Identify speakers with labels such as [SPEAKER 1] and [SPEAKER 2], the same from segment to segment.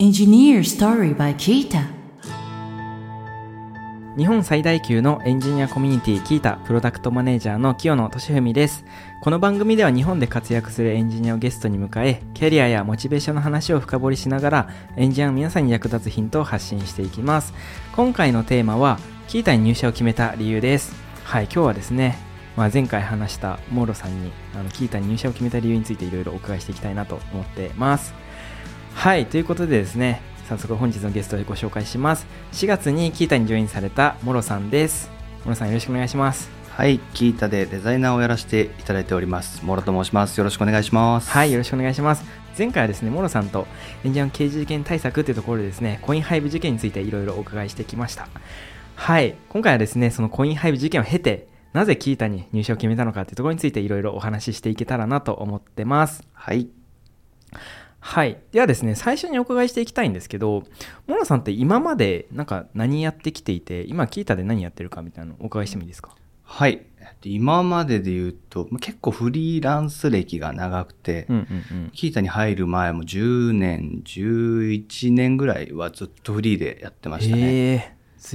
[SPEAKER 1] Engineer Story by Kita
[SPEAKER 2] 日本最大級のエンジニアコミュニティキータプロダクトマネージャーの清野俊文です。この番組では日本で活躍するエンジニアをゲストに迎えキャリアやモチベーションの話を深掘りしながらエンジニアの皆さんに役立つヒントを発信していきます。今回のテーマはキータに入社を決めた理由です。はい今日はですねまあ、前回話したモーロさんにあのキータに入社を決めた理由についていろいろお伺いしていきたいなと思ってます。はいということでですね早速本日のゲストでご紹介します4月にキータにジョインされたモロさんですモロさんよろしくお願いします
[SPEAKER 3] はい、キータでデザイナーをやらせていただいております。モロと申します。よろしくお願いします。
[SPEAKER 2] はいよろしくお願いします前回はですねモロさんとエンジニアの刑事事件対策というところでですねコインハイブ事件についていろいろお伺いしてきましたはい今回はですねそのコインハイブ事件を経てなぜキータに入社を決めたのかというところについていろいろお話ししていけたらなと思ってます
[SPEAKER 3] はい。
[SPEAKER 2] はい。ではですね、最初にお伺いしていきたいんですけど、モロさんって今までなんか何やってきていて、今キータで何やってるかみたいなのをお伺いしてもいいですか？
[SPEAKER 3] はい。えっと今までで言うと、まあ結構フリーランス歴が長くて、
[SPEAKER 2] うんうん
[SPEAKER 3] キータに入る前も10年、11年ぐらいはずっとフリーでやって
[SPEAKER 2] うん。
[SPEAKER 3] ましたね。
[SPEAKER 2] へえ、ず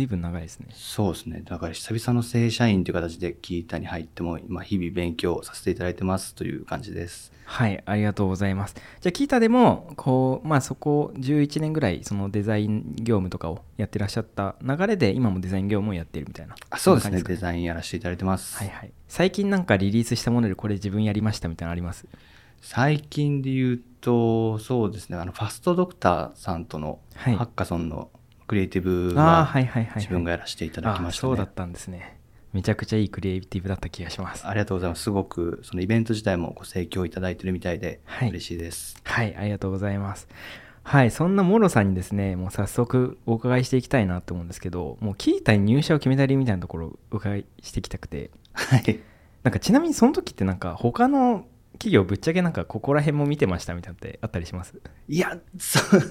[SPEAKER 2] いぶん長いですね。
[SPEAKER 3] そうですね。だから久々の正社員という形でキータに入っても、今日々勉強させていただいてますという感じです。
[SPEAKER 2] はい、ありがとうございます。じゃあ、キータでも、こう、まあそこ11年ぐらい、そのデザイン業務とかをやってらっしゃった流れで、今もデザイン業務をやってるみたいな。
[SPEAKER 3] あそうですね。
[SPEAKER 2] んな感じ
[SPEAKER 3] デザインやらせていただいてます。
[SPEAKER 2] はいはい。最近なんかリリースしたものでこれ自分やりましたみたいなのあります？
[SPEAKER 3] 最近で言うと、そうですね、あの、ファストドクターさんとのハ
[SPEAKER 2] はい
[SPEAKER 3] ッカソンのクリエイティブは
[SPEAKER 2] はいはいはい、はい。
[SPEAKER 3] 自分がやらせていただきました
[SPEAKER 2] そうだったんですね。めちゃくちゃいいクリエイティブだった気がします。
[SPEAKER 3] ありがとうございます。すごく、そのイベント自体もご盛況いただいてるみたいで、
[SPEAKER 2] はい
[SPEAKER 3] 嬉しいです。
[SPEAKER 2] はい、ありがとうございます。はい、そんなモロさんにですね、もう早速お伺いしていきたいなと思うんですけど、もうキータに入社を決めた理由みたいなところをお伺いしていきたくて、
[SPEAKER 3] はい。
[SPEAKER 2] なんかちなみにその時ってなんか他の企業ぶっちゃけなんかここら辺も見てましたみたいなのってあったりします？
[SPEAKER 3] いや、そう、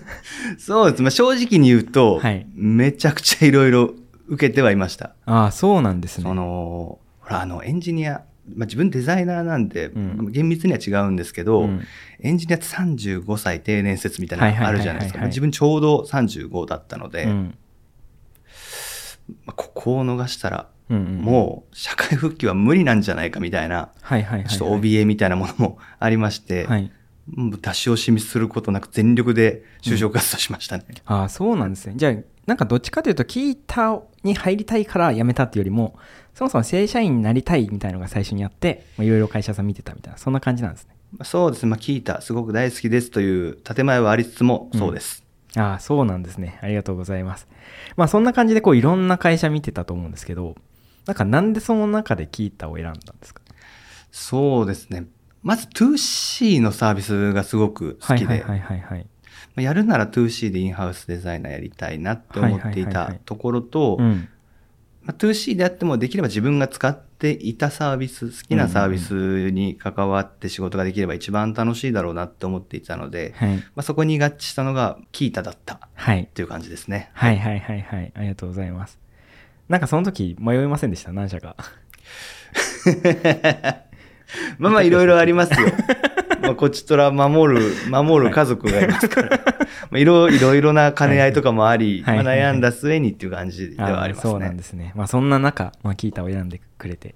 [SPEAKER 3] そうです。まあ、正直に言うと、
[SPEAKER 2] はい
[SPEAKER 3] めちゃくちゃいろいろ受けてはいました。
[SPEAKER 2] ああ、そうなんですね。
[SPEAKER 3] その、ほら、あの、エンジニア、まあ、自分デザイナーなんで、
[SPEAKER 2] うん
[SPEAKER 3] 厳密には違うんですけど、
[SPEAKER 2] うん
[SPEAKER 3] エンジニアって35歳定年説みたいなのあるじゃないですか。自分ちょうど35だったので、
[SPEAKER 2] うん
[SPEAKER 3] まあここを逃したら、
[SPEAKER 2] うんうん、
[SPEAKER 3] もう社会復帰は無理なんじゃないかみたいな、
[SPEAKER 2] はいはいはい、はい。
[SPEAKER 3] ちょっと怯えみたいなものも ありまして、
[SPEAKER 2] はい。
[SPEAKER 3] 出し惜しみすることなく全力で就職活動しましたね。
[SPEAKER 2] ああ、そうなんですね。じゃあ、なんかどっちかというと、キータに入りたいから辞めたっていうよりも、そもそも正社員になりたいみたいなのが最初にあって、まあいろいろ会社さん見てたみたいな、そんな感じなんですね。
[SPEAKER 3] まあそうですね、まあ、聞いた、すごく大好きですという建前はありつつも、そうです。
[SPEAKER 2] ああ、そうなんですね。ありがとうございます。まあそんな感じでこういろんな会社見てたと思うんですけど、なんかなんでその中でキータを選んだんですか？
[SPEAKER 3] そうですね。まず 2C のサービスがすごく好きで、やるなら 2C でインハウスデザイナーやりたいなって思ってい
[SPEAKER 2] はいはいはいはい
[SPEAKER 3] たところと、
[SPEAKER 2] うん。
[SPEAKER 3] まあ、2C であってもできれば自分が使っていたサービス、好きなサービスに関わって仕事ができれば一番楽しいだろうなって思っていたので、
[SPEAKER 2] はい。
[SPEAKER 3] まあ、そこに合致したのがキータだったっ
[SPEAKER 2] はい。
[SPEAKER 3] ていう感じですね。
[SPEAKER 2] はいはいはいはい。ありがとうございます。なんかその時迷いませんでした？何社か。
[SPEAKER 3] まあまあいろいろありますよ。まあこちとら守る、守る家族がいますから。まあいろいろいろな兼ね合いとかもあり、
[SPEAKER 2] はいはい
[SPEAKER 3] まあ悩んだ末にっていう感じではあります
[SPEAKER 2] ーそうなん
[SPEAKER 3] ね。
[SPEAKER 2] ですね。まあそんな中、まあ、キータを選んでくれて、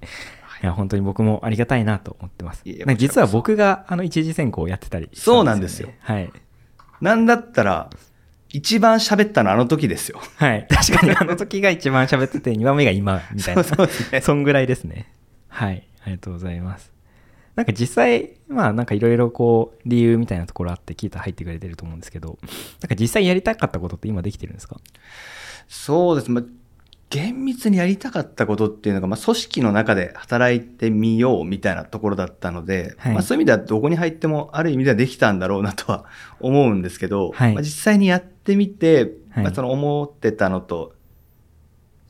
[SPEAKER 2] いや、本当に僕もありがたいなと思ってます。実は僕があの一次選考をやってたり
[SPEAKER 3] そうなんですよ
[SPEAKER 2] はい。
[SPEAKER 3] なんだったら、一番喋ったのあの時ですよ。
[SPEAKER 2] はい。確かにあの時が一番喋ってて、2番目が今、みたいな。
[SPEAKER 3] そうそうですね
[SPEAKER 2] そんぐらいですね。はい。ありがとうございます。なんか実際、まあなんかいろいろこう、理由みたいなところあって、キータ入ってくれてると思うんですけど、なんか実際やりたかったことって今できてるんですか？
[SPEAKER 3] そうです。まあ、厳密にやりたかったことっていうのが、まあ、組織の中で働いてみようみたいなところだったので、
[SPEAKER 2] はい。
[SPEAKER 3] まあ、そういう意味ではどこに入ってもある意味ではできたんだろうなとは 思うんですけど、
[SPEAKER 2] はい。
[SPEAKER 3] まあ、実際にやってみて、
[SPEAKER 2] はい。
[SPEAKER 3] まあ、その思ってたのと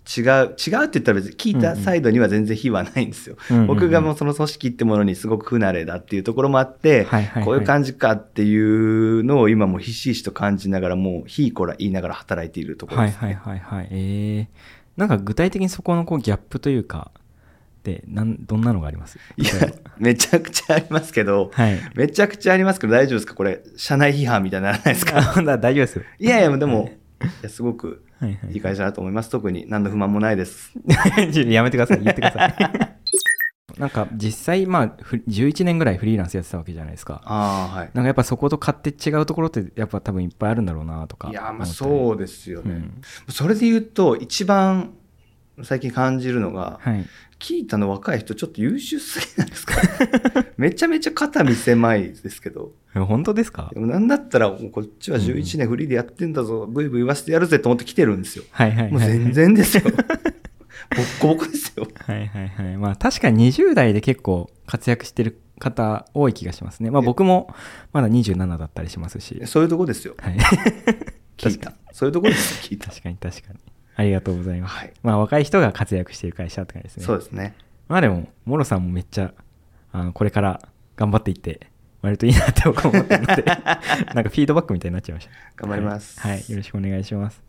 [SPEAKER 3] 違う、違うって言ったら別に聞いたサイドには全然非はないんですよ。
[SPEAKER 2] うんうんうん。
[SPEAKER 3] 僕がもうその組織ってものにすごく不慣れだっていうところもあって、
[SPEAKER 2] はいはいはい。
[SPEAKER 3] こういう感じかっていうのを今もひしひしと感じながら、もうひいこら言いながら働いているところです、
[SPEAKER 2] はいはいはいはい。えー、なんか具体的にそこのこうギャップというか、っってなんどんなのがあります？
[SPEAKER 3] いや、めちゃくちゃありますけど、
[SPEAKER 2] はい。
[SPEAKER 3] めちゃくちゃありますけど大丈夫ですか？これ、社内批判みたいにならないですか？
[SPEAKER 2] 大丈夫ですよ。
[SPEAKER 3] いやいや、でも、い。やすごく
[SPEAKER 2] はいはい
[SPEAKER 3] 会社だと思います。特に何の不満もないです。
[SPEAKER 2] やめてください。言ってくださいなんか実際まあふ11年ぐらいフリーランスやってたわけじゃないですか
[SPEAKER 3] ああ、はい。
[SPEAKER 2] なんかやっぱそこと勝手違うところってやっぱ多分いっぱいあるんだろうなとか
[SPEAKER 3] いや、まあそうですよね。
[SPEAKER 2] うん
[SPEAKER 3] それで言うと、一番最近感じるのが、
[SPEAKER 2] はい
[SPEAKER 3] キータの若い人ちょっと優秀すぎないですか？めちゃめちゃ肩身狭いですけど。
[SPEAKER 2] え本当ですか？
[SPEAKER 3] でもなんだったら、こっちは11年フリーでやってんだぞ、ブイブイ言わせてやるぜと思って来てるんですよ。
[SPEAKER 2] はいはいはい
[SPEAKER 3] もう全然ですよ。ボッコボコですよ。
[SPEAKER 2] はいはいはい。まあ確かに20代で結構活躍してる方多い気がしますね。まあ僕もまだ27だったりしますし。
[SPEAKER 3] そういうとこですよ。
[SPEAKER 2] はい。
[SPEAKER 3] 聞いた。そういうとこですよ、聞いた。
[SPEAKER 2] 確かに確かに。ありがとうございます、
[SPEAKER 3] はい。
[SPEAKER 2] まあ若い人が活躍してる会社って感じですね。
[SPEAKER 3] そうですね。
[SPEAKER 2] まあでもモロさんもめっちゃあのこれから頑張っていって割といいなって僕は思ってるので なんかフィードバックみたいになっちゃいました。
[SPEAKER 3] 頑張ります。
[SPEAKER 2] はい、はい。よろしくお願いします。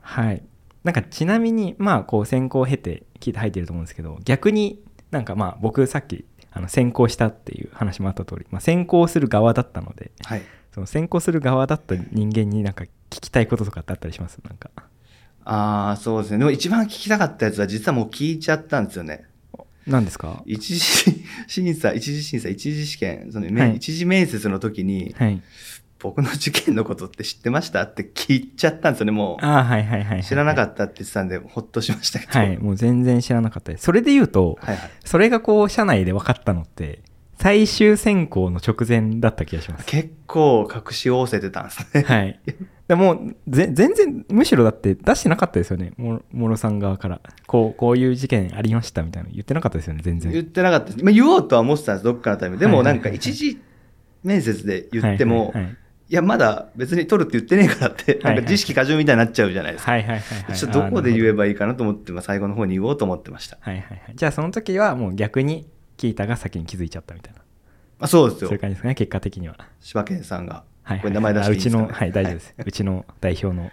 [SPEAKER 2] はいなんかちなみにまあこう専攻を経て聞いて入ってると思うんですけど逆になんかまあ僕さっきあの専攻したっていう話もあった通り、まあ、専攻する側だったので
[SPEAKER 3] はい。
[SPEAKER 2] その専攻する側だった人間になんか聞きたいこととかってあったりします？なんか
[SPEAKER 3] ああ、そうですね。でも一番聞きたかったやつは実はもう聞いちゃったんですよね。
[SPEAKER 2] 何ですか？
[SPEAKER 3] 一次審査、一次審査、一次試験、その、
[SPEAKER 2] はい
[SPEAKER 3] 一次面接の時に、
[SPEAKER 2] はい
[SPEAKER 3] 僕の受験のことって知ってました？って聞いちゃったんですよね。も
[SPEAKER 2] ああはいはいはいはい、
[SPEAKER 3] う知らなか
[SPEAKER 2] っ
[SPEAKER 3] ったって言ってたんで、ほっとしましたけど。
[SPEAKER 2] たはいもう全然知らなかったですそれで言うと、
[SPEAKER 3] はいはい。
[SPEAKER 2] それがこう社内で分かったのって最終選考の直前だった気がします
[SPEAKER 3] 結構隠し仰せてたんですね。
[SPEAKER 2] はい。でも全然むしろだって出してなかったですよねももろさん側からこうこういう事件ありましたみたいなの言ってなかったですよね全然
[SPEAKER 3] 言ってなかったです。まあ、言おうとは思ってたんです、どっかのタイミングで。でもないんか一次面接で言っても、
[SPEAKER 2] はいはいはい
[SPEAKER 3] いや、まだ別に取るって言ってねえからって、なんか自意識過剰みたいになっちゃうじゃないですか。
[SPEAKER 2] はいはいはいはい。
[SPEAKER 3] ちょっとどこで言え
[SPEAKER 2] ば
[SPEAKER 3] ばいいかなと思って、まあ、最後の方に言おうと思ってました。
[SPEAKER 2] はいはいはいじゃあその時はもう逆にキータが先に気づいちゃったみたいな。
[SPEAKER 3] まあ、そうですよ。
[SPEAKER 2] そういう。感じですかね結果的には。
[SPEAKER 3] 柴犬さんが。
[SPEAKER 2] はいはい。
[SPEAKER 3] これ名前出していいですか、ね、
[SPEAKER 2] あうちのはい大丈夫です、うちの代表の。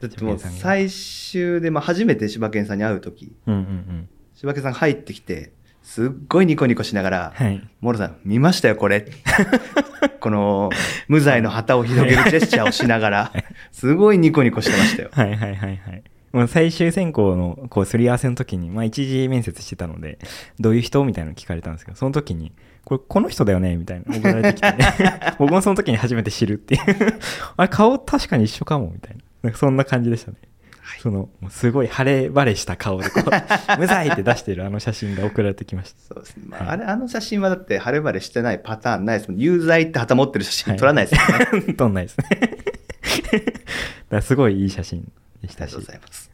[SPEAKER 3] だってもう最終で、まあ、初めて柴犬さんに会う時。
[SPEAKER 2] うんうんうん。
[SPEAKER 3] 柴犬さんが入ってきてすっごいニコニコしながら
[SPEAKER 2] はい「
[SPEAKER 3] モロさん見ましたよこれ」この無罪の旗を広げるジェスチャーをしながらすごいニコニコしてましたよ。
[SPEAKER 2] はいはいはいはい。もう最終選考のこうすり合わせの時に、まあ一次面接してたので、どういう人みたいなの聞かれたんですけど、その時に、これこの人だよねみたいな送られてきて、僕もその時に初めて知るっていう。あれ顔確かに一緒かもみたいな。なんかそんな感じでしたね。その、すごい晴れ晴れした顔でこう、無罪って出してるあの写真が送られてきました。
[SPEAKER 3] そうですね。まあ、
[SPEAKER 2] はい
[SPEAKER 3] あれ、あの写真はだって晴れ晴れしてないパターンないですもん。有罪って旗持ってる写真撮らないですよね。
[SPEAKER 2] 撮んないですね。だからすごいいい写真でしたし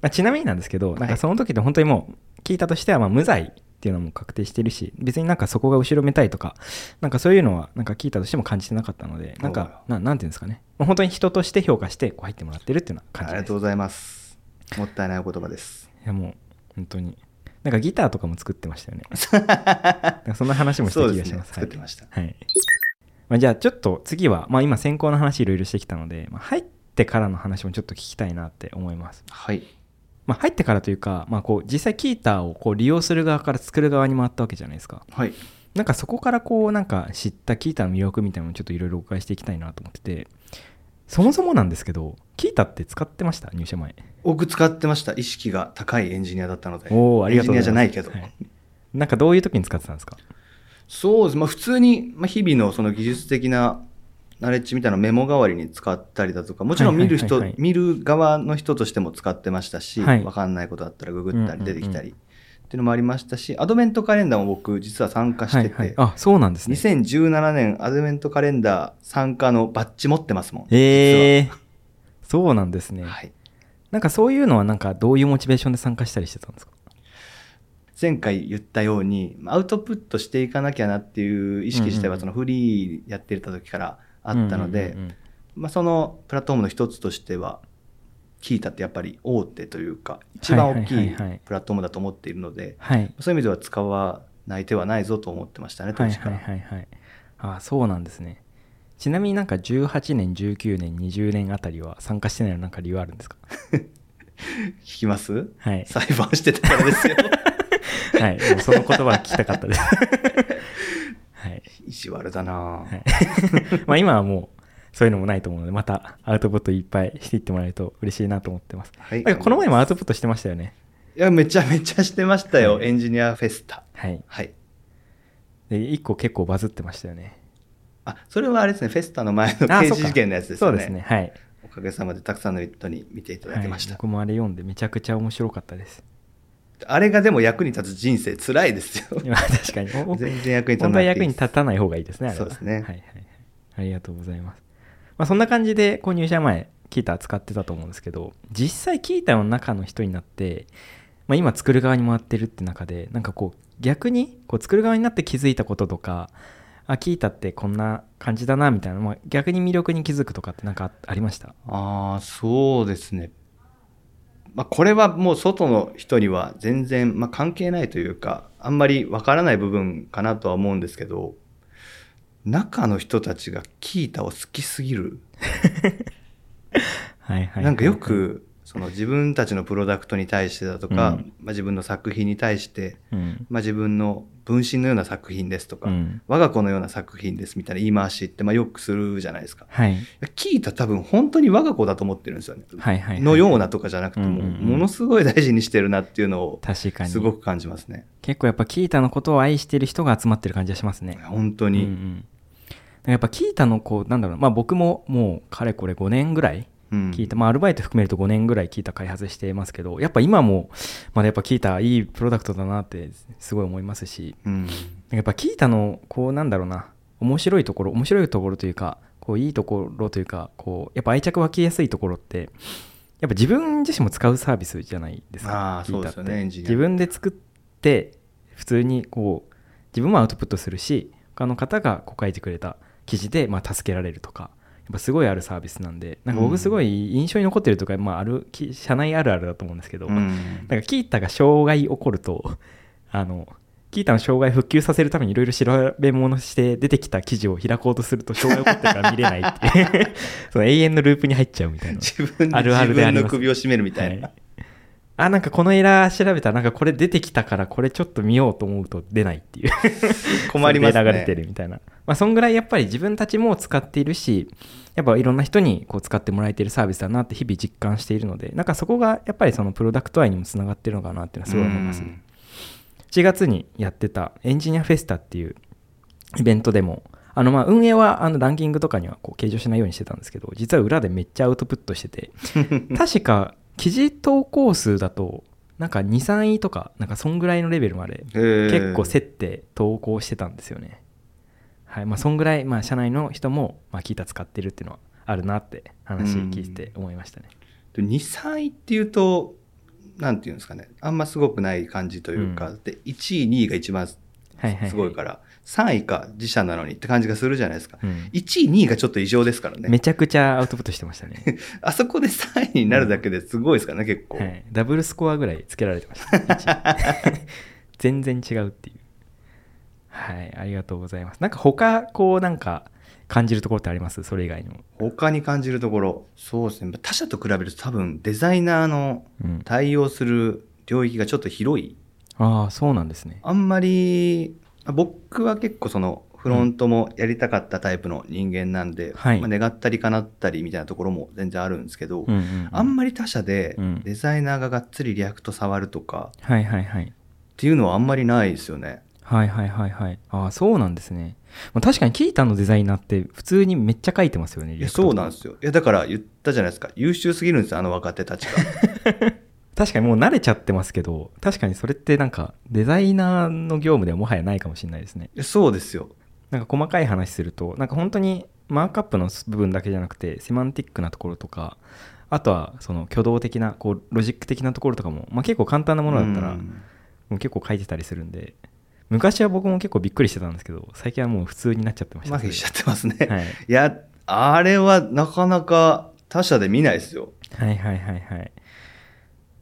[SPEAKER 3] あ
[SPEAKER 2] ちなみになんですけど、なんかその時って本当にもう聞いたとしてはまあ無罪っていうのも確定してるし別になんかそこが後ろめたいとかなんかそういうのはなんか聞いたとしても感じてなかったのでなんかななんていうんですかねまあ本当に人として評価してこう入ってもらってるっていうような
[SPEAKER 3] あ
[SPEAKER 2] 感じです
[SPEAKER 3] りがとうございます。もったいないお言葉です。
[SPEAKER 2] いやもう本当になんかギターとかも作ってましたよね そんな話もした気がしま。す
[SPEAKER 3] 作ってました。
[SPEAKER 2] はい、はいまあ、じゃあちょっと次は、まあ、今先行の話いろいろしてきたので、まあ、入ってからの話もちょっと聞きたいなって思います
[SPEAKER 3] はい。
[SPEAKER 2] まあ、入ってからというか、まあ、こう実際キーターをこう利用する側から作る側に回ったわけじゃないですか
[SPEAKER 3] はい。
[SPEAKER 2] なんかそこからこうなんか知ったキーターの魅力みたいなのをちょっといろいろお伺いしていきたいなと思っててそもそもなんですけどキーターって使ってました？入社前。
[SPEAKER 3] 僕使ってました。意識が高いエンジニアだったので。
[SPEAKER 2] おおありがとう
[SPEAKER 3] エンジニアじゃないけど。
[SPEAKER 2] はい。なんかどういう時に使ってたんですか？
[SPEAKER 3] そうです。まあ普通に、まあ、日々のその技術的なナレッジみたいなメモ代わりに使ったりだとか、もちろん見る人、見る側の人としても使ってましたし、
[SPEAKER 2] はい。
[SPEAKER 3] わかんないことだったらググったり出てきたり、
[SPEAKER 2] うん
[SPEAKER 3] っていうのもありましたし、アドベントカレンダーも僕実は参加してて、
[SPEAKER 2] はいはい、あそうなんですね。
[SPEAKER 3] 2017年アドベントカレンダー参加のバッジ持ってますもん。
[SPEAKER 2] ええそうなんですね、
[SPEAKER 3] 実ははい。
[SPEAKER 2] なんかそういうのはなんかどういうモチベーションで参加したりしてたんですか？
[SPEAKER 3] 前回言ったように、アウトプットしていかなきゃなっていう意識自体はそのフリーやってた時からあったので、そのプラットフォームの一つとしては、キータってやっぱり大手というか、一番大き
[SPEAKER 2] はいいはいはいはい
[SPEAKER 3] プラットフォームだと思っているので、
[SPEAKER 2] はい
[SPEAKER 3] そういう意味では使わない手はないぞと思ってましたね、当
[SPEAKER 2] はいはい
[SPEAKER 3] 時から。
[SPEAKER 2] はいはいああそうなんですねちなみになんか18年19年20年あたりは参加してないのなんか理由あるんですか？
[SPEAKER 3] 聞きます？
[SPEAKER 2] はい
[SPEAKER 3] 裁判してたからですよ。
[SPEAKER 2] はい。もうその言葉が聞きたかったです。はい。
[SPEAKER 3] 意地悪だな、
[SPEAKER 2] はい。まあ今はもう、そういうのもないと思うので、またアウトプットいっぱいしていってもらえると嬉しいなと思ってます。
[SPEAKER 3] はい
[SPEAKER 2] なんかこの前もアウトプットしてましたよね。
[SPEAKER 3] いやめちゃめちゃしてましたよ、
[SPEAKER 2] はい
[SPEAKER 3] エンジニアフェスタ
[SPEAKER 2] はい。
[SPEAKER 3] はい
[SPEAKER 2] で、一個結構バズってましたよね。
[SPEAKER 3] あそれはあれですねフェスタの前の
[SPEAKER 2] あ
[SPEAKER 3] 刑事事件のやつですよね
[SPEAKER 2] そうですね。はい。
[SPEAKER 3] おかげさまでたくさんの人に見ていただきました、
[SPEAKER 2] はい僕もあれ読んでめちゃくちゃ面白かったです。
[SPEAKER 3] あれがでも役に立つ人生辛いですよ
[SPEAKER 2] 確かに。お
[SPEAKER 3] 全然役に立た
[SPEAKER 2] 本当は
[SPEAKER 3] ない
[SPEAKER 2] 役に立たない方がいいですね、あれは
[SPEAKER 3] そうですね
[SPEAKER 2] はいはいはい。ありがとうございます。まあ、そんな感じで、こう入社前、キータ使ってたと思うんですけど、実際キータの中の人になって、まあ、今作る側に回ってるって中で、なんかこう、逆にこう作る側になって気づいたこととか、あ、キータってこんな感じだな、みたいな、まあ、逆に魅力に気づくとかってなんかありました？
[SPEAKER 3] ああそうですね。まあこれはもう外の人には全然、まあ、関係ないというかあんまりわからない部分かなとは思うんですけど中の人たちがキータを好きすぎる
[SPEAKER 2] はいはいはい。
[SPEAKER 3] なんかよくその自分たちのプロダクトに対してだとか、
[SPEAKER 2] うん
[SPEAKER 3] まあ、自分の作品に対して、
[SPEAKER 2] うん、
[SPEAKER 3] まあ、自分の分身のような作品ですとか、
[SPEAKER 2] うん
[SPEAKER 3] 我が子のような作品ですみたいな言い回しってまあよくするじゃないですか。
[SPEAKER 2] はい。
[SPEAKER 3] キータ多分本当に我が子だと思ってるんですよね。
[SPEAKER 2] はいはいはい
[SPEAKER 3] のようなとかじゃなくても、ものすごい大事にしてるなっていうのを
[SPEAKER 2] 確かに。
[SPEAKER 3] すごく感じますね。
[SPEAKER 2] 結構やっぱキータのことを愛してる人が集まってる感じがしますね。
[SPEAKER 3] 本当に。
[SPEAKER 2] うんうんやっぱキータのこうなんだろうなまあ僕ももうかれこれ5年ぐらい
[SPEAKER 3] うん。
[SPEAKER 2] キータ、まあアルバイト含めると5年ぐらいキータ開発してますけどやっぱ今もまだやっぱキータいいプロダクトだなってすごい思いますし
[SPEAKER 3] うん。
[SPEAKER 2] やっぱキータのこうなんだろうな面白いところ面白いところというかこういいところというかこうやっぱ愛着湧きやすいところってやっぱ自分自身も使うサービスじゃないですか
[SPEAKER 3] そうですよね
[SPEAKER 2] 自分で作って普通にこう自分もアウトプットするし他の方がこう書いてくれた記事でまあ助けられるとかやっぱすごいあるサービスなんでなんか僕すごい印象に残ってるとか、まあ、あるき社内あるあるだと思うんですけど、
[SPEAKER 3] うん。
[SPEAKER 2] なんかキータが障害起こるとあのキータの障害復旧させるためにいろいろ調べ物して出てきた記事を開こうとすると障害起こってるから見れないっていう。その永遠のループに入っちゃうみたいな。
[SPEAKER 3] 自分で
[SPEAKER 2] あるあるであります
[SPEAKER 3] 自分の首を絞めるみたいな。
[SPEAKER 2] はいあなんかこのエラー調べたらなんかこれ出てきたからこれちょっと見ようと思うと出ないっていう。
[SPEAKER 3] 困りますね。
[SPEAKER 2] 流れてるみたいな。まあそんぐらいやっぱり自分たちも使っているしやっぱいろんな人にこう使ってもらえているサービスだなって日々実感しているのでなんかそこがやっぱりそのプロダクト愛にもつながってるのかなっていうのはすごい思います。ね7月にやってたエンジニアフェスタっていうイベントでもあのまあ運営はあのランキングとかにはこう計上しないようにしてたんですけど実は裏でめっちゃアウトプットしてて 確か記事投稿数だとなんか23位とかなんかそんぐらいのレベルまで結構競って投稿してたんですよね。はい。まあそんぐらいまあ社内の人もまあキータ使ってるっていうのはあるなって話聞いて思いましたね。
[SPEAKER 3] で2、3位っていうと、なんていうんですかね、あんますごくない感じというか、
[SPEAKER 2] う
[SPEAKER 3] で1位、2位が一番す
[SPEAKER 2] はいはいはい。
[SPEAKER 3] ごいから、3位か自社なのにって感じがするじゃないですか。
[SPEAKER 2] うん。
[SPEAKER 3] 1位、2位がちょっと異常ですからね。
[SPEAKER 2] めちゃくちゃアウトプットしてましたね。
[SPEAKER 3] あそこで3位になるだけですごいですからね、結構。
[SPEAKER 2] はい、ダブルスコアぐらいつけられてました、1全然違うっていう。はい。ありがとうございます。なんか他こうなんか感じるところってあります？それ以外にも。
[SPEAKER 3] 他に感じるところ、そうですね、他社と比べると多分デザイナーの
[SPEAKER 2] うん。
[SPEAKER 3] 対応する領域がちょっと広い。
[SPEAKER 2] ああそうなんですね
[SPEAKER 3] あんまり、あ僕は結構そのフロントもやりたかったタイプの人間なんで、
[SPEAKER 2] はい
[SPEAKER 3] まあ、願ったり叶ったりみたいなところも全然あるんですけど、
[SPEAKER 2] うんうんうん
[SPEAKER 3] あんまり他社で
[SPEAKER 2] うん
[SPEAKER 3] デザイナーががっつり React 触るとか
[SPEAKER 2] はいはいはい
[SPEAKER 3] っていうのはあんまりないですよね。
[SPEAKER 2] はいはいはいはいああそうなんですねまあ確かにキータのデザイナーって普通にめっちゃ書いてますよね
[SPEAKER 3] いやそうなんですよ。いやだから言ったじゃないですか。優秀すぎるんですよ、あの若手たちが。
[SPEAKER 2] 確かにもう慣れちゃってますけど確かにそれってなんかデザイナーの業務ではもはやないかもしれないですね
[SPEAKER 3] そうですよ。
[SPEAKER 2] なんか細かい話するとなんか本当にマークアップの部分だけじゃなくてセマンティックなところとかあとはその挙動的なこうロジック的なところとかも、まあ、結構簡単なものだったら
[SPEAKER 3] うん
[SPEAKER 2] もう結構書いてたりするんで昔は僕も結構びっくりしてたんですけど最近はもう普通になっちゃってました
[SPEAKER 3] 麻痺しちゃってますね。
[SPEAKER 2] はい
[SPEAKER 3] いや、あれはなかなか他社で見ないですよ。
[SPEAKER 2] はいはいはいはい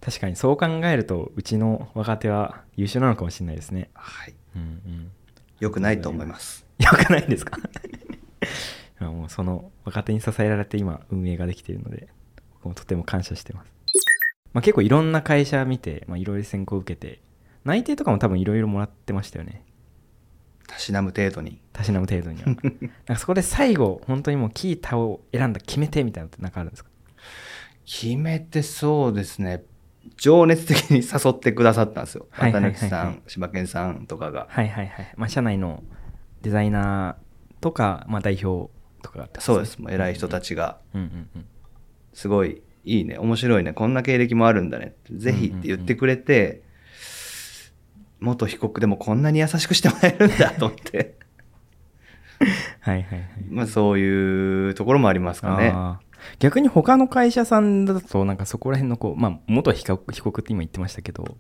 [SPEAKER 2] 確かにそう考えるとうちの若手は優秀なのかもしれないですね。
[SPEAKER 3] はい。
[SPEAKER 2] うんうん。
[SPEAKER 3] よくないと思います。
[SPEAKER 2] よくないですか？もうその若手に支えられて今運営ができているので僕もとても感謝してます、まあ、結構いろんな会社見て、まあ、いろいろ選考を受けて内定とかも多分いろいろもらってましたよね。
[SPEAKER 3] たしなむ程度に。
[SPEAKER 2] たしなむ程度には。なんかそこで最後本当にもうキータを選んだ決め手みたいなのって何かあるんですか？
[SPEAKER 3] 決めてそうですね情熱的に誘ってくださったんですよ。綿貫さん柴犬さんとかが。
[SPEAKER 2] はいはいはい、まあ、社内のデザイナーとか、まあ、代表とかがあって
[SPEAKER 3] そうです。もう偉い人たちが。すごいいいね。面白いね。こんな経歴もあるんだねぜひって言ってくれて、元被告でもこんなに優しくしてもらえるんだと思って。
[SPEAKER 2] はいはいはい。
[SPEAKER 3] まあそういうところもありますかね
[SPEAKER 2] 逆に他の会社さんだとなんかそこら辺のこう、まあ、元被告被告って今言ってましたけど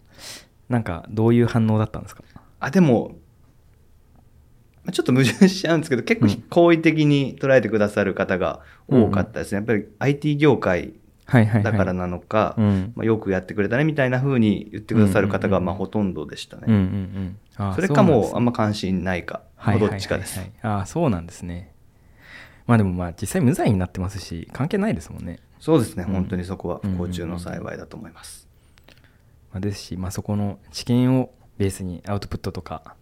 [SPEAKER 2] なんかどういう反応だったんですか？
[SPEAKER 3] あでもまあちょっと矛盾しちゃうんですけど結構
[SPEAKER 2] うん。
[SPEAKER 3] 好意的に捉えてくださる方が多かったですね、やっぱり IT 業界
[SPEAKER 2] はいはいはい。
[SPEAKER 3] だからなのか、
[SPEAKER 2] うん。
[SPEAKER 3] まあ、よくやってくれたねみたいな風に言ってくださる方が
[SPEAKER 2] うんうんうん
[SPEAKER 3] まあほとんどでしたね、
[SPEAKER 2] うんうんうん。
[SPEAKER 3] それかもうあんま関心ないか、
[SPEAKER 2] はいはいはいはい。
[SPEAKER 3] どっちかです、
[SPEAKER 2] ああそうなんですねまあでもまあ実際無罪になってますし関係ないですもんね、
[SPEAKER 3] そうですね、
[SPEAKER 2] うん。
[SPEAKER 3] 本当にそこは不幸中の幸いだと思います、
[SPEAKER 2] まあ、ですし、まあ、そこの知見をベースにアウトプットとか、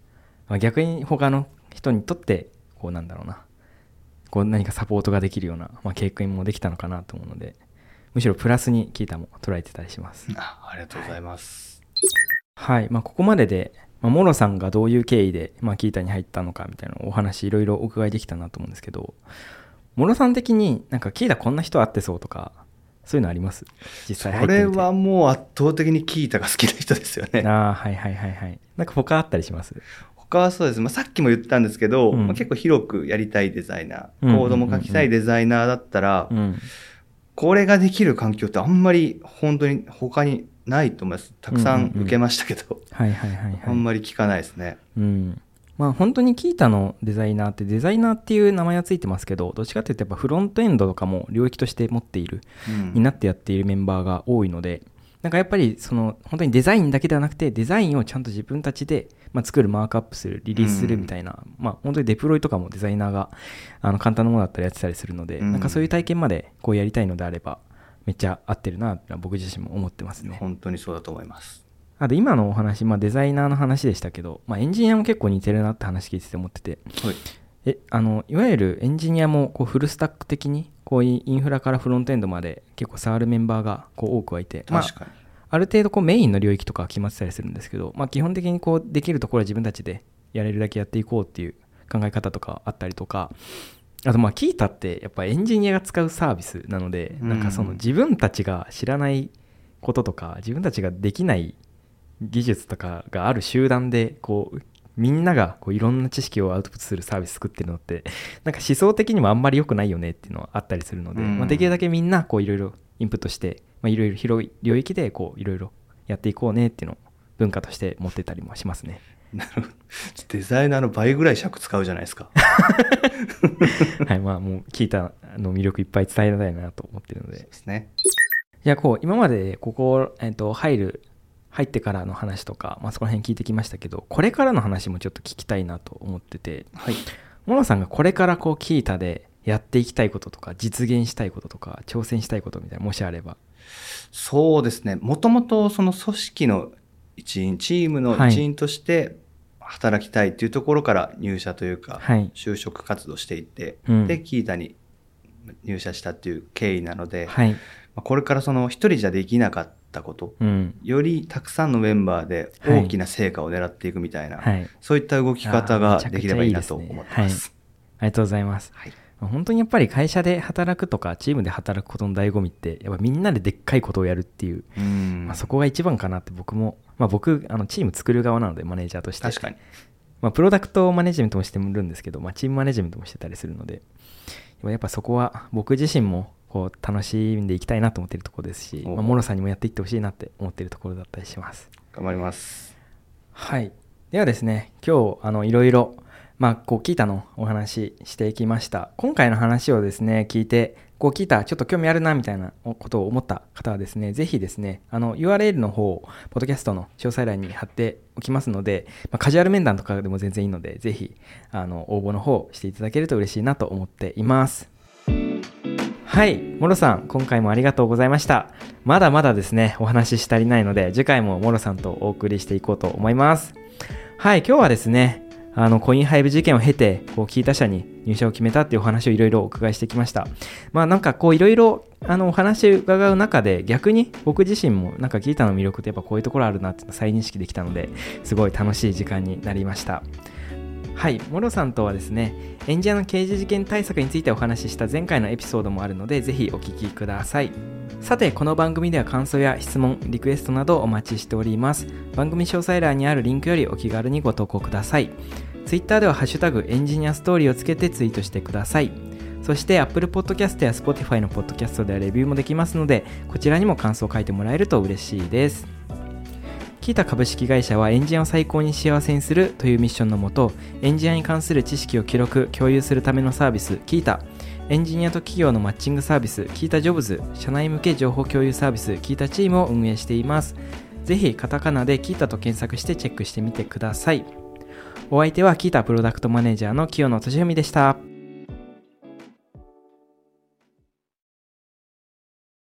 [SPEAKER 2] まあ、逆に他の人にとってこうなんだろうな。こう何かサポートができるような、まあ、経験もできたのかなと思うのでむしろプラスにキータも捉えてたりします。
[SPEAKER 3] あありがとうございます、
[SPEAKER 2] はい、まあ、ここまでで、まあ、モロさんがどういう経緯で、まあ、キータに入ったのかみたいなお話いろいろお伺いできたなと思うんですけどモロさん的になんかキータこんな人会ってそうとかそういうのあります？実
[SPEAKER 3] そ
[SPEAKER 2] 際入っ
[SPEAKER 3] れはもう圧倒的にキータが好きな人ですよね。
[SPEAKER 2] ああはいはいはいはい。なんか他あったりします？
[SPEAKER 3] 他はそうです、まあ、さっきも言ったんですけど、
[SPEAKER 2] うん。
[SPEAKER 3] まあ、結構広くやりたいデザイナ
[SPEAKER 2] うん。
[SPEAKER 3] ーコードも書きたいデザイナーだったら、
[SPEAKER 2] うん。
[SPEAKER 3] これができる環境ってあんまり本当に他にないと思います。たくさん受けましたけど、
[SPEAKER 2] はいはいはいはい。
[SPEAKER 3] あんまり聞かないですね。
[SPEAKER 2] うん。まあ本当にキータのデザイナーってデザイナーっていう名前はついてますけどどっちかっていうとやっぱフロントエンドとかも領域として持っている
[SPEAKER 3] うん。
[SPEAKER 2] になってやっているメンバーが多いのでなんかやっぱりその本当にデザインだけではなくてデザインをちゃんと自分たちで、まあ、作るマークアップするリリースするみたいな、まあ本当にデプロイとかもデザイナーがあの簡単なものだったりやってたりするので、
[SPEAKER 3] うん。
[SPEAKER 2] なんかそういう体験までこうやりたいのであればめっちゃ合ってるなって僕自身も思ってますね。
[SPEAKER 3] 本当にそうだと思います。
[SPEAKER 2] あと今のお話、まあ、デザイナーの話でしたけど、まあ、エンジニアも結構似てるなって話聞いてて思ってて。
[SPEAKER 3] はい。
[SPEAKER 2] えあのいわゆるエンジニアもこうフルスタック的にこういうインフラからフロントエンドまで結構触るメンバーがこう多くはいて、まあある程度こうメインの領域とかは決まってたりするんですけど、まあ、基本的にこうできるところは自分たちでやれるだけやっていこうっていう考え方とかあったりとかあとまあキータってやっぱエンジニアが使うサービスなので、
[SPEAKER 3] うん
[SPEAKER 2] なんかその自分たちが知らないこととか自分たちができない技術とかがある集団でこうみんながこういろんな知識をアウトプットするサービス作ってるのって なんか思想的にもあんまり良くないよねっていうのはあったりするので、
[SPEAKER 3] うん
[SPEAKER 2] まあ、できるだけみんなこういろいろインプットしてまあいろいろ広い領域でこういろいろやっていこうねっていうのを文化として持ってたりもしますね。
[SPEAKER 3] なるほど。デザイナーの倍ぐらい尺使うじゃないですか。
[SPEAKER 2] はい、まあもう聞いたの魅力いっぱい伝えたいなと思ってるので。
[SPEAKER 3] そう。ですね。
[SPEAKER 2] じゃあこう今までここ、えっと入る入ってからの話とか、まあ、そこら辺聞いてきましたけどこれからの話もちょっと聞きたいなと思ってて。
[SPEAKER 3] はい。
[SPEAKER 2] モノさんがこれからこうキータでやっていきたいこととか実現したいこととか挑戦したいことみたいなもしあれば。
[SPEAKER 3] そうですね。もともとその組織の一員チームの一員として働きたいっていうところから入社というか、
[SPEAKER 2] はい。
[SPEAKER 3] 就職活動していて、
[SPEAKER 2] うん。
[SPEAKER 3] でキータに入社したっていう経緯なので、
[SPEAKER 2] はい。
[SPEAKER 3] まあこれからその一人じゃできなかったこと
[SPEAKER 2] うん。
[SPEAKER 3] よりたくさんのメンバーで大きな成果を狙っていくみたいな、
[SPEAKER 2] はい。
[SPEAKER 3] そういった動き方ができればいいなと
[SPEAKER 2] あーめちゃくちゃいいですね。
[SPEAKER 3] 思ってます。
[SPEAKER 2] ありがとうございます本当にやっぱり会社で働くとかチームで働くことの醍醐味ってやっぱみんなででっかいことをやるっていう、
[SPEAKER 3] うん
[SPEAKER 2] まあ、そこが一番かなって僕も、まあ、僕あのチーム作る側なのでマネージャーとして
[SPEAKER 3] 確かに
[SPEAKER 2] まあ、プロダクトマネジメントもしてるんですけど、まあ、チームマネジメントもしてたりするのでやっぱそこは僕自身もこう楽しんでいきたいなと思っているところですし、
[SPEAKER 3] お
[SPEAKER 2] まあ、モロさんにもやっていってほしいなって思っているところだったりします。
[SPEAKER 3] 頑張ります。
[SPEAKER 2] はい。ではですね、今日、あの、いろいろ、まあ、こう、キータのお話していきました。今回の話をですね、聞いて、こう、キータ、ちょっと興味あるな、みたいなことを思った方はですね、ぜひですね、あの、URL の方を、ポッドキャストの詳細欄に貼っておきますので、まあ、カジュアル面談とかでも全然いいので、ぜひ、あの、応募の方していただけると嬉しいなと思っています。はい、モロさん、今回もありがとうございました。まだまだですね、お話しし足りないので、次回もモロさんとお送りしていこうと思います。はい、今日はですね、あの、コインハイブ事件を経て、こう、キータ社に入社を決めたっていうお話をいろいろお伺いしてきました。まあ、なんかこう、いろいろ、あの、お話を伺う中で、逆に僕自身も、なんかキータの魅力ってやっぱこういうところあるなって再認識できたので、すごい楽しい時間になりました。はい、モロさんとはですね、エンジニアの刑事事件対策についてお話しした前回のエピソードもあるので、ぜひお聞きください。さて、この番組では感想や質問、リクエストなどお待ちしております。番組詳細欄にあるリンクよりお気軽にご投稿ください。Twitter ではハッシュタグエンジニアストーリーをつけてツイートしてください。そして Apple Podcast や Spotify の Podcast ではレビューもできますので、こちらにも感想を書いてもらえると嬉しいです。キータ株式会社はエンジニアを最高に幸せにするというミッションのもと、エンジニアに関する知識を記録、共有するためのサービス、キータ、エンジニアと企業のマッチングサービス、キータジョブズ、社内向け情報共有サービス、キータチームを運営しています。ぜひ、カタカナでキータと検索してチェックしてみてください。お相手はキータプロダクトマネージャーの清野俊文でした。